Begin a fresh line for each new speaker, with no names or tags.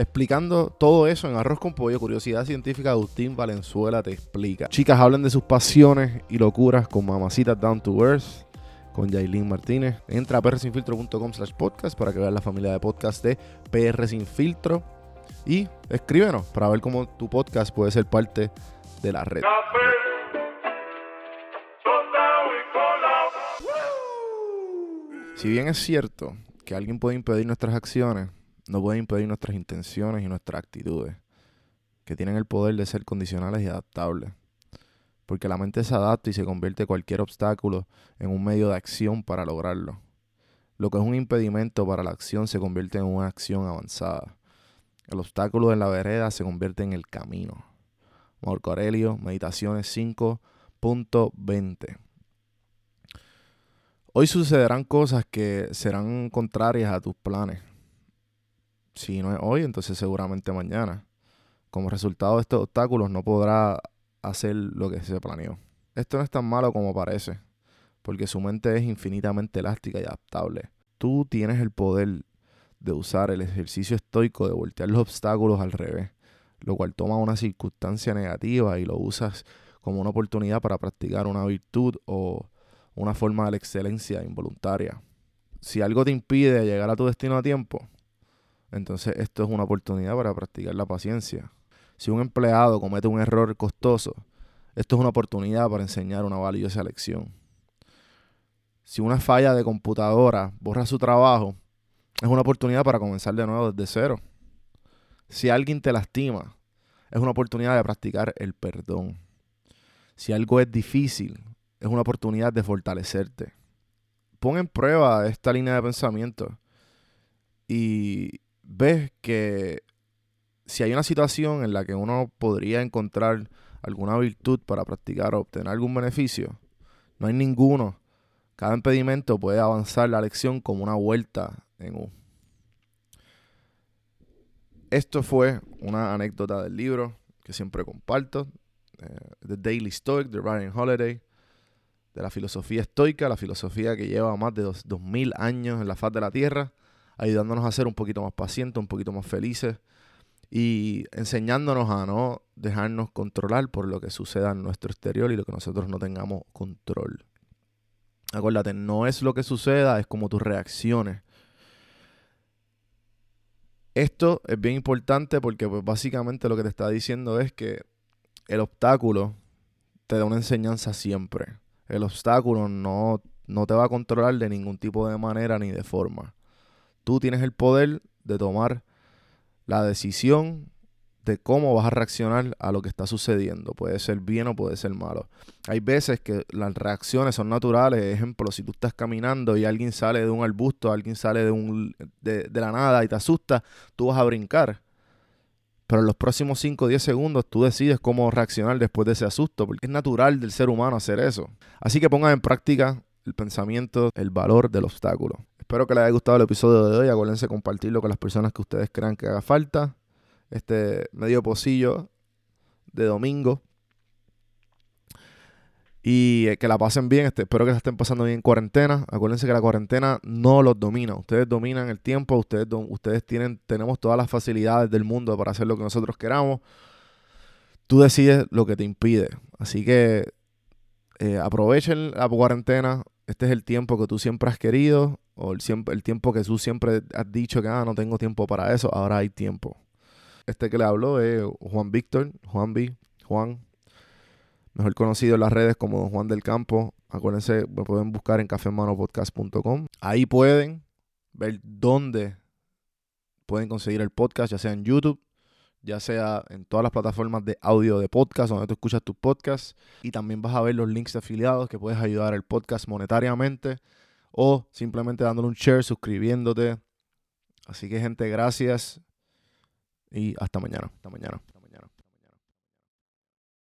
explicando todo eso en Arroz con Pollo, Curiosidad Científica, Agustín Valenzuela te explica. Chicas hablen de sus pasiones y locuras con Mamacitas Down to Earth, con Yailin Martínez. Entra a prsinfiltro.com slash podcast para que veas la familia de podcast de PR Sin Filtro. Y escríbenos para ver cómo tu podcast puede ser parte de la red. Si bien es cierto que alguien puede impedir nuestras acciones, no pueden impedir nuestras intenciones y nuestras actitudes, que tienen el poder de ser condicionales y adaptables. Porque la mente se adapta y se convierte cualquier obstáculo en un medio de acción para lograrlo. Lo que es un impedimento para la acción se convierte en una acción avanzada. El obstáculo en la vereda se convierte en el camino. Marco Aurelio, Meditaciones 5.20. Hoy sucederán cosas que serán contrarias a tus planes si no es hoy, entonces seguramente mañana. Como resultado de estos obstáculos no podrá hacer lo que se planeó. Esto no es tan malo como parece, porque su mente es infinitamente elástica y adaptable. Tú tienes el poder de usar el ejercicio estoico de voltear los obstáculos al revés, lo cual toma una circunstancia negativa y lo usas como una oportunidad para practicar una virtud o una forma de la excelencia involuntaria. Si algo te impide llegar a tu destino a tiempo, entonces esto es una oportunidad para practicar la paciencia. Si un empleado comete un error costoso, esto es una oportunidad para enseñar una valiosa lección. Si una falla de computadora borra su trabajo, es una oportunidad para comenzar de nuevo desde cero. Si alguien te lastima, es una oportunidad de practicar el perdón. Si algo es difícil, es una oportunidad de fortalecerte. Pon en prueba esta línea de pensamiento y, ves que si hay una situación en la que uno podría encontrar alguna virtud para practicar o obtener algún beneficio, no hay ninguno. Cada impedimento puede avanzar la lección como una vuelta en U. Esto fue una anécdota del libro que siempre comparto, eh, The Daily Stoic de Ryan Holiday, de la filosofía estoica, la filosofía que lleva más de dos, 2000 años en la faz de la Tierra ayudándonos a ser un poquito más pacientes, un poquito más felices y enseñándonos a no dejarnos controlar por lo que suceda en nuestro exterior y lo que nosotros no tengamos control. Acuérdate, no es lo que suceda, es como tus reacciones. Esto es bien importante porque pues, básicamente lo que te está diciendo es que el obstáculo te da una enseñanza siempre. El obstáculo no, no te va a controlar de ningún tipo de manera ni de forma. Tú tienes el poder de tomar la decisión de cómo vas a reaccionar a lo que está sucediendo. Puede ser bien o puede ser malo. Hay veces que las reacciones son naturales. Ejemplo, si tú estás caminando y alguien sale de un arbusto, alguien sale de, un, de, la nada y te asusta, tú vas a brincar. Pero en los próximos 5 o 10 segundos tú decides cómo reaccionar después de ese asusto, porque es natural del ser humano hacer eso. Así que pongan en práctica el pensamiento, el valor del obstáculo. Espero que les haya gustado el episodio de hoy. Acuérdense compartirlo con las personas que ustedes crean que haga falta este medio pocillo de domingo. Y eh, que la pasen bien. Este, espero que se estén pasando bien en cuarentena. Acuérdense que la cuarentena no los domina. Ustedes dominan el tiempo. Ustedes, ustedes tienen, tenemos todas las facilidades del mundo para hacer lo que nosotros queramos. Tú decides lo que te impide. Así que eh, aprovechen la cuarentena. Este es el tiempo que tú siempre has querido. O el, tiempo que tú siempre has dicho que ah, no tengo tiempo para eso. Ahora hay tiempo. Este que le habló es Juan Víctor, Juan B, Juan, mejor conocido en las redes como Juan del Campo. Acuérdense, me pueden buscar en cafemanopodcast.com. Ahí pueden ver dónde pueden conseguir el podcast, ya sea en YouTube, ya sea en todas las plataformas de audio de podcast donde tú escuchas tus podcasts. Y también vas a ver los links de afiliados que puedes ayudar al podcast monetariamente o simplemente dándole un share, suscribiéndote. Así que gente, gracias y hasta mañana. Hasta mañana.